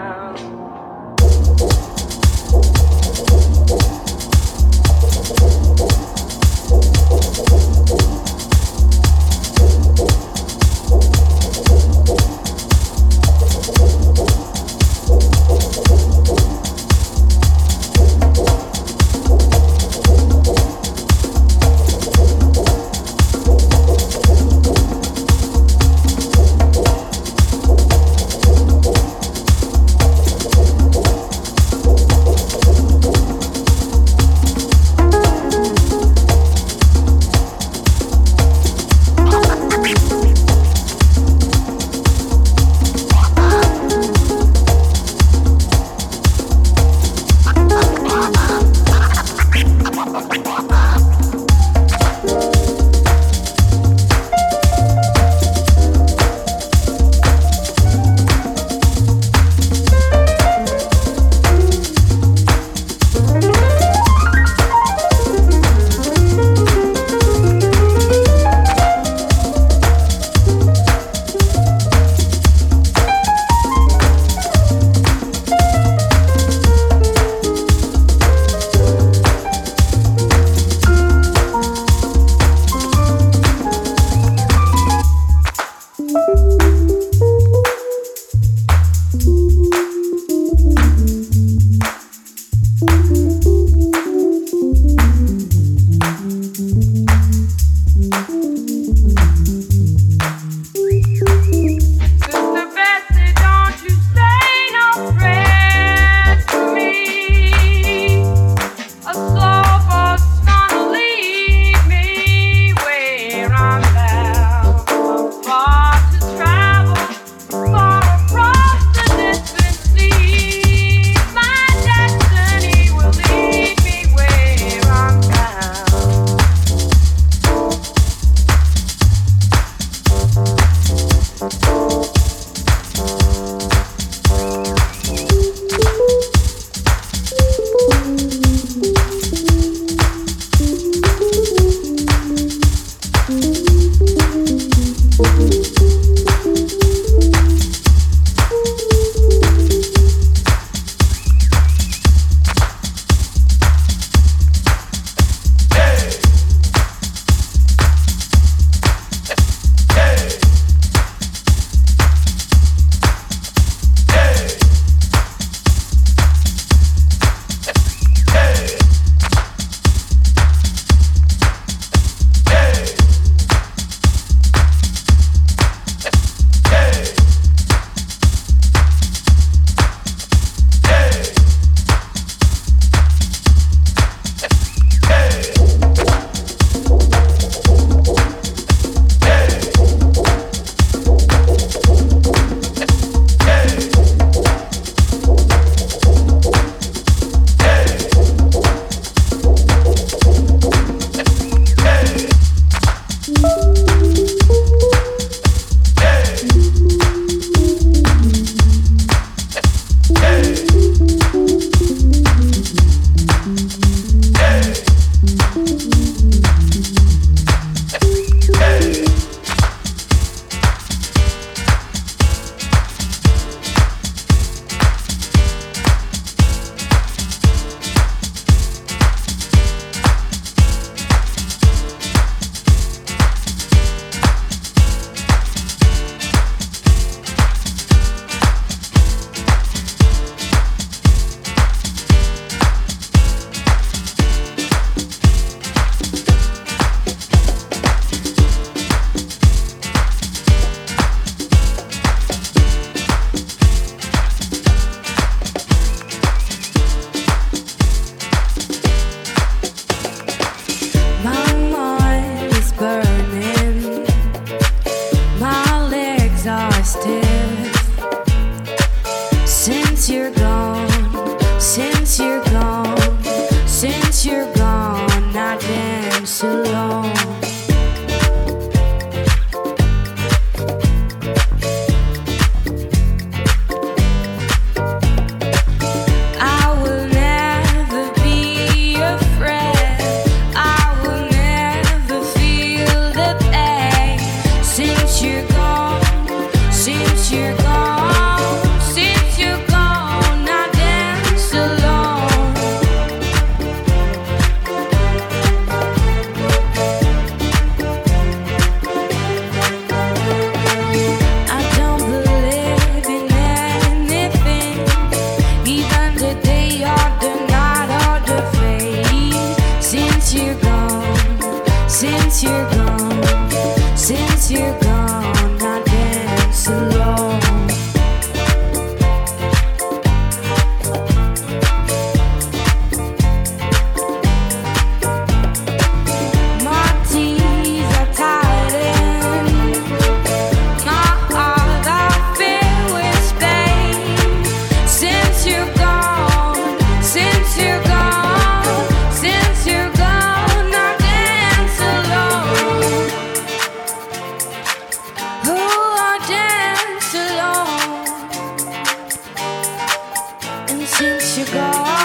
down. you go.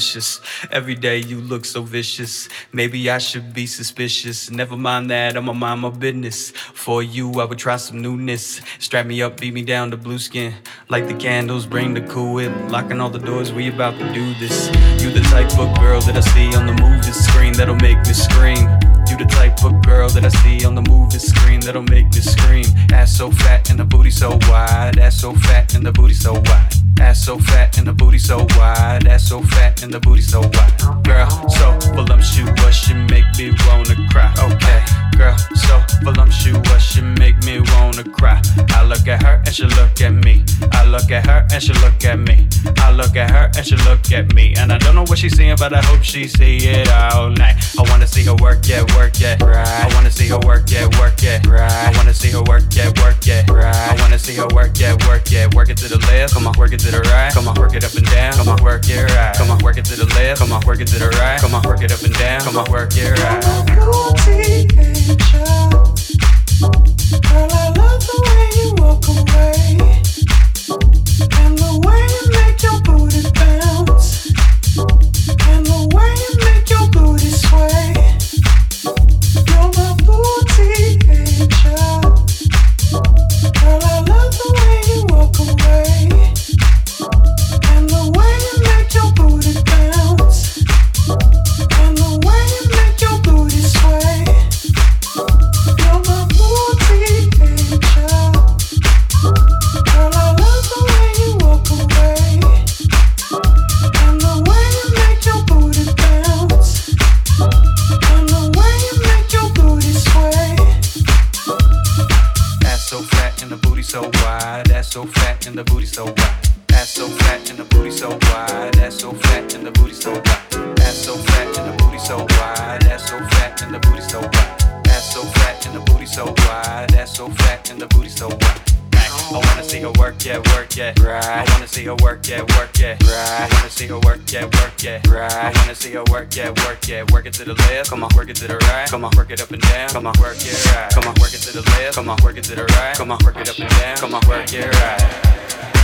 Delicious. Every day you look so vicious. Maybe I should be suspicious. Never mind that, I'ma mind my business. For you, I would try some newness. Strap me up, beat me down to blue skin. Light the candles, bring the cool whip. Locking all the doors, we about to do this. You the type of girl that I see on the movie screen that'll make me scream. You the type of girl that I see on the movie screen that'll make me scream. Ass so fat and the booty so wide. Ass so fat and the booty so wide. Ass so fat and the booty so wide. Ass so fat and the booty so wide. Girl, so voluptuous, you make me wanna cry. Okay, girl, so voluptuous, you make me wanna cry. I look at her and she look at me. I look at her and she look at me. I look at her and she look at me. And I don't know what she's seeing, but I hope she see it all night. I wanna see her work, yeah, work, yeah. Right. I wanna see her work, yeah, work, yeah. Right. I wanna see her work, yeah, work, yeah. Right. I wanna see her work, yeah, work, yeah. Work it to the left, come on, work it to the right. Come on, work it up and down. Come on, work it right. Come on, work it to the left. Come on, work it to the right. Come on, work it up and down. Come on, work it right. Walk away, and the way you make your booty bounce. See her work, yeah, work, yeah. Right. I wanna see her work, yeah, work, yeah. Right. I wanna see her work, yeah, work, yeah. Work it to the left, come on, work it to the right. Come on, work it up and down. Come on, work it right. Come on, work it to the left. Come on, work it to the right. Come on, work it up and down. Come on, work it right.